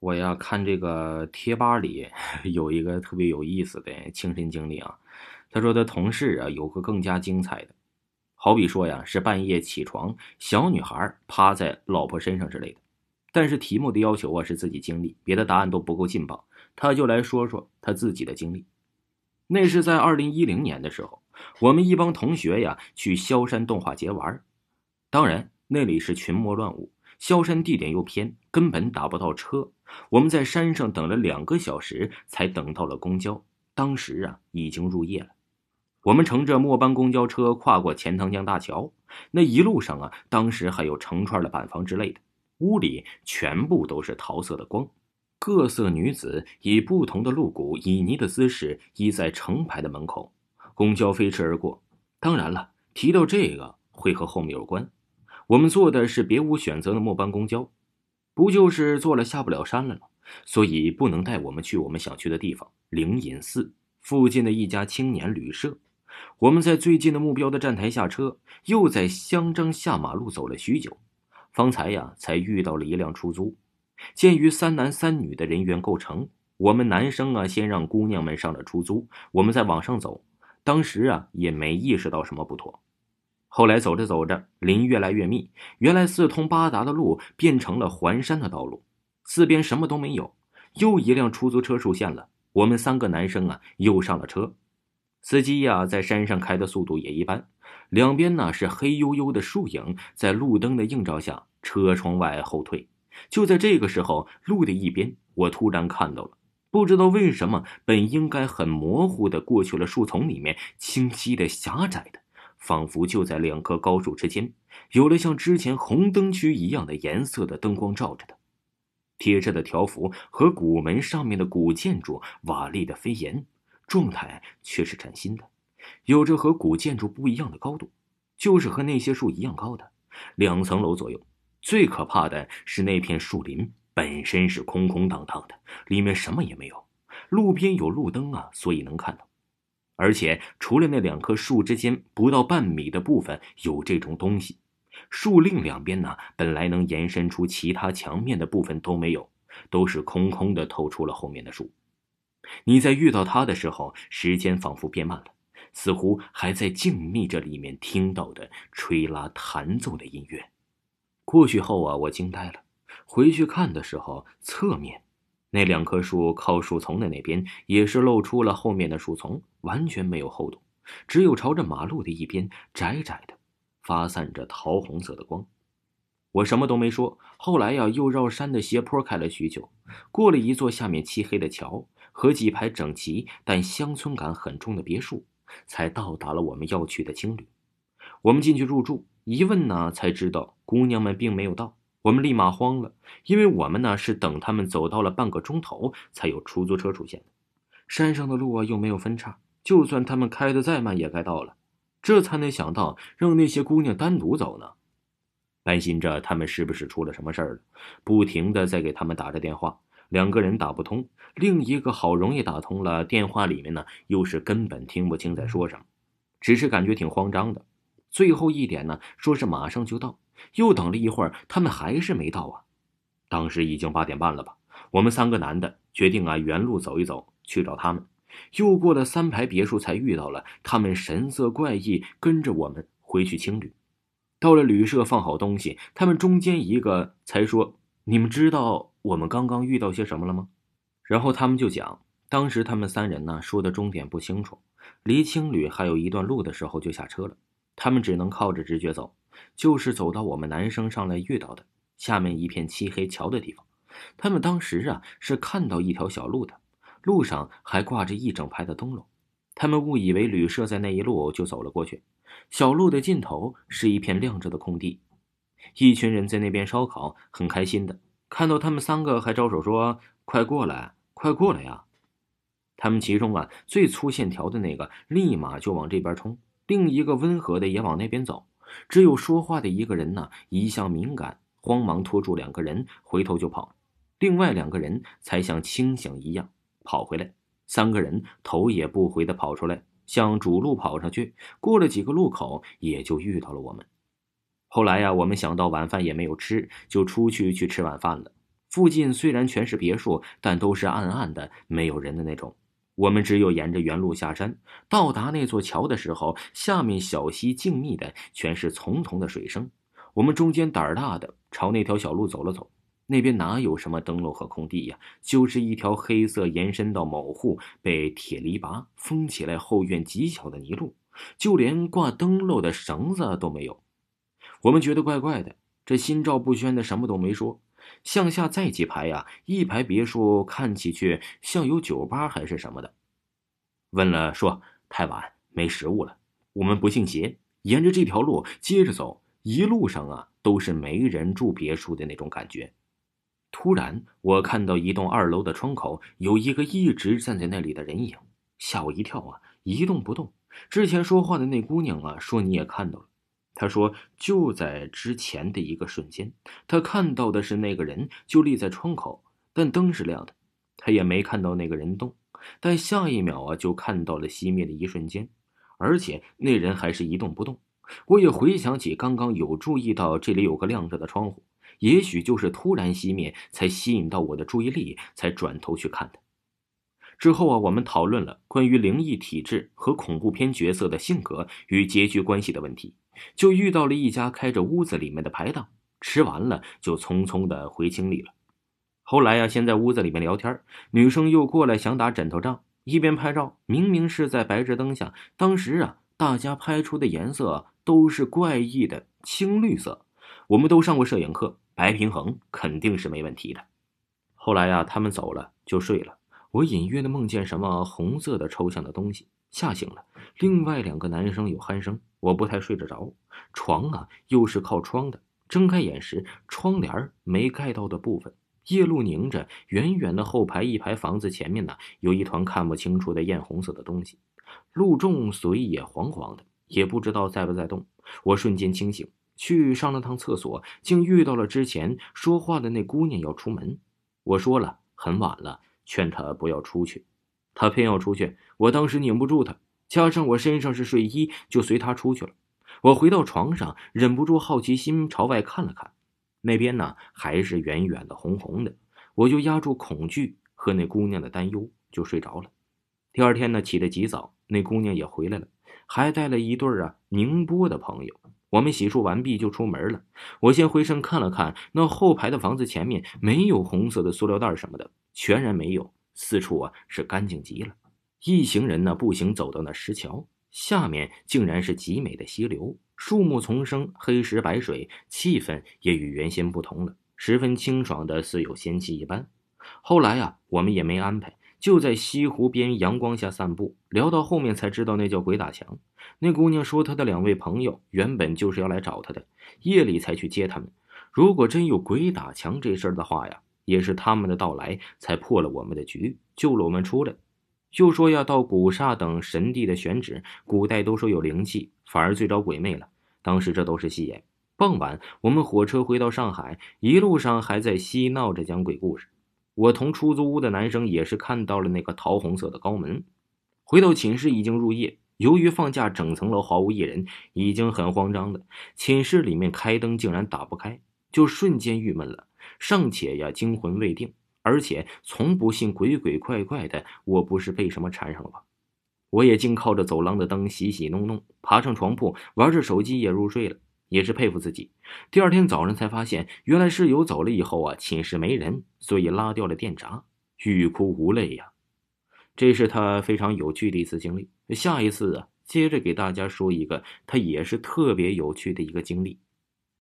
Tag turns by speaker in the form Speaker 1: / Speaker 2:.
Speaker 1: 我呀看这个贴吧里 有一个特别有意思的亲身经历啊，他说他同事啊有个更加精彩的，好比说呀是半夜起床，小女孩趴在老婆身上之类的，但是题目的要求啊是自己经历，别的答案都不够劲爆，他就来说说他自己的经历。那是在二零一零年的时候，我们一帮同学呀去萧山动画节玩，当然那里是群魔乱舞。萧山地点又偏，根本打不到车。我们在山上等了两个小时，才等到了公交。当时啊，已经入夜了。我们乘着末班公交车跨过钱塘江大桥，那一路上啊，当时还有成串的板房之类的，屋里全部都是桃色的光，各色女子以不同的露骨旖旎的姿势依在成排的门口。公交飞驰而过。当然了，提到这个会和后面有关。我们坐的是别无选择的末班公交，不就是坐了下不了山了吗？所以不能带我们去我们想去的地方灵隐寺附近的一家青年旅社。我们在最近的目标的站台下车，又在香樟下马路走了许久，方才呀才遇到了一辆出租。鉴于三男三女的人员构成，我们男生啊先让姑娘们上了出租，我们再往上走。当时啊也没意识到什么不妥。后来走着走着，林越来越密，原来四通八达的路变成了环山的道路，四边什么都没有。又一辆出租车出现了，我们三个男生啊又上了车。司机呀在山上开的速度也一般，两边呢是黑黝黝的树影，在路灯的映照下，车窗外后退。就在这个时候，路的一边，我突然看到了，不知道为什么，本应该很模糊的过去了树丛里面，清晰的狭窄的。仿佛就在两棵高树之间，有了像之前红灯区一样的颜色的灯光照着的，贴着的条幅和古门上面的古建筑瓦砾的飞檐，状态却是崭新的，有着和古建筑不一样的高度，就是和那些树一样高的两层楼左右。最可怕的是那片树林本身是空空荡荡的，里面什么也没有，路边有路灯啊，所以能看到。而且，除了那两棵树之间不到半米的部分有这种东西，树另两边呢，本来能延伸出其他墙面的部分都没有，都是空空的，透出了后面的树。你在遇到它的时候，时间仿佛变慢了，似乎还在静谧着里面听到的吹拉弹奏的音乐。过去后啊，我惊呆了。回去看的时候，侧面。那两棵树靠树丛的那边也是露出了后面的树丛，完全没有厚度，只有朝着马路的一边窄窄的，发散着桃红色的光。我什么都没说。后来呀，又绕山的斜坡开了许久，过了一座下面漆黑的桥和几排整齐但乡村感很重的别墅，才到达了我们要去的青旅。我们进去入住，一问呢，才知道姑娘们并没有到。我们立马慌了，因为我们呢是等他们走到了半个钟头，才有出租车出现。山上的路啊又没有分叉，就算他们开的再慢也该到了。这才能想到让那些姑娘单独走呢。担心着他们是不是出了什么事儿了，不停的在给他们打着电话。两个人打不通，另一个好容易打通了，电话里面呢又是根本听不清在说什么，只是感觉挺慌张的。最后一点呢，说是马上就到。又等了一会儿，他们还是没到啊！当时已经八点半了吧？我们三个男的决定啊，原路走一走，去找他们。又过了三排别墅，才遇到了他们，神色怪异，跟着我们回去青旅。到了旅社，放好东西，他们中间一个才说：“你们知道我们刚刚遇到些什么了吗？”然后他们就讲，当时他们三人呢说的终点不清楚，离青旅还有一段路的时候就下车了，他们只能靠着直觉走。就是走到我们男生上来遇到的下面一片漆黑桥的地方，他们当时啊是看到一条小路的，路上还挂着一整排的灯笼，他们误以为旅社在那一路，就走了过去。小路的尽头是一片亮着的空地，一群人在那边烧烤，很开心的。看到他们三个，还招手说：“快过来，快过来呀！”他们其中啊最粗线条的那个立马就往这边冲，另一个温和的也往那边走。只有说话的一个人呢，一向敏感，慌忙拖住两个人，回头就跑。另外两个人才像清醒一样跑回来。三个人头也不回的跑出来，向主路跑上去。过了几个路口，也就遇到了我们。后来呀，我们想到晚饭也没有吃，就出去去吃晚饭了。附近虽然全是别墅，但都是暗暗的，没有人的那种。我们只有沿着原路下山，到达那座桥的时候，下面小溪静谧的，全是淙淙的水声。我们中间胆儿大的朝那条小路走了走，那边哪有什么灯笼和空地呀？就是一条黑色延伸到某户被铁篱笆封起来后院极小的泥路，就连挂灯笼的绳子都没有。我们觉得怪怪的，这心照不宣的什么都没说。向下再几排呀，一排别墅看起去像有酒吧还是什么的。问了说太晚没食物了，我们不信邪，沿着这条路接着走，一路上啊都是没人住别墅的那种感觉。突然，我看到一栋二楼的窗口有一个一直站在那里的人影，吓我一跳啊，一动不动。之前说话的那姑娘啊，说你也看到了。他说：“就在之前的一个瞬间，他看到的是那个人就立在窗口，但灯是亮的，他也没看到那个人动。但下一秒啊，就看到了熄灭的一瞬间，而且那人还是一动不动。我也回想起刚刚有注意到这里有个亮着的窗户，也许就是突然熄灭才吸引到我的注意力，才转头去看的。之后啊，我们讨论了关于灵异体质和恐怖片角色的性格与结局关系的问题。”就遇到了一家开着屋子里面的排档，吃完了就匆匆的回青里了。后来呀，先在屋子里面聊天，女生又过来想打枕头仗，一边拍照。明明是在白炽灯下，当时啊，大家拍出的颜色都是怪异的青绿色。我们都上过摄影课，白平衡肯定是没问题的。后来呀，他们走了就睡了。我隐约的梦见什么红色的抽象的东西，吓醒了。另外两个男生有鼾声。我不太睡得着，床啊又是靠窗的。睁开眼时，窗帘没盖到的部分，夜路凝着。远远的后排一排房子前面呢，有一团看不清楚的艳红色的东西。路中水也黄黄的，也不知道在不在动。我瞬间清醒，去上了趟厕所，竟遇到了之前说话的那姑娘要出门。我说了很晚了，劝她不要出去，她偏要出去。我当时拧不住她。加上我身上是睡衣，就随他出去了。我回到床上，忍不住好奇心朝外看了看，那边呢还是远远的红红的。我就压住恐惧和那姑娘的担忧，就睡着了。第二天呢，起得极早，那姑娘也回来了，还带了一对啊宁波的朋友。我们洗漱完毕就出门了。我先回身看了看那后排的房子前面，没有红色的塑料袋什么的，全然没有，四处啊是干净极了。一行人呢步行走到那石桥下面，竟然是极美的溪流，树木丛生，黑石白水，气氛也与原先不同了，十分清爽的，似有仙气一般。后来啊，我们也没安排，就在西湖边阳光下散步，聊到后面才知道那叫鬼打墙。那姑娘说，她的两位朋友原本就是要来找她的，夜里才去接他们。如果真有鬼打墙这事儿的话呀，也是他们的到来才破了我们的局，救了我们出来。就说要到古刹等神地的选址，古代都说有灵气，反而最招鬼魅了。当时这都是戏言。傍晚，我们火车回到上海，一路上还在嬉闹着讲鬼故事。我同出租屋的男生也是看到了那个桃红色的高门。回到寝室已经入夜，由于放假整层楼毫无一人，已经很慌张了。寝室里面开灯竟然打不开，就瞬间郁闷了。尚且呀，惊魂未定。而且从不信鬼鬼怪怪的，我不是被什么缠上了吧？我也净靠着走廊的灯洗洗弄弄，爬上床铺玩着手机也入睡了，也是佩服自己。第二天早上才发现，原来室友走了以后啊，寝室没人，所以拉掉了电闸，欲哭无泪呀。这是他非常有趣的一次经历。下一次啊，接着给大家说一个他也是特别有趣的一个经历。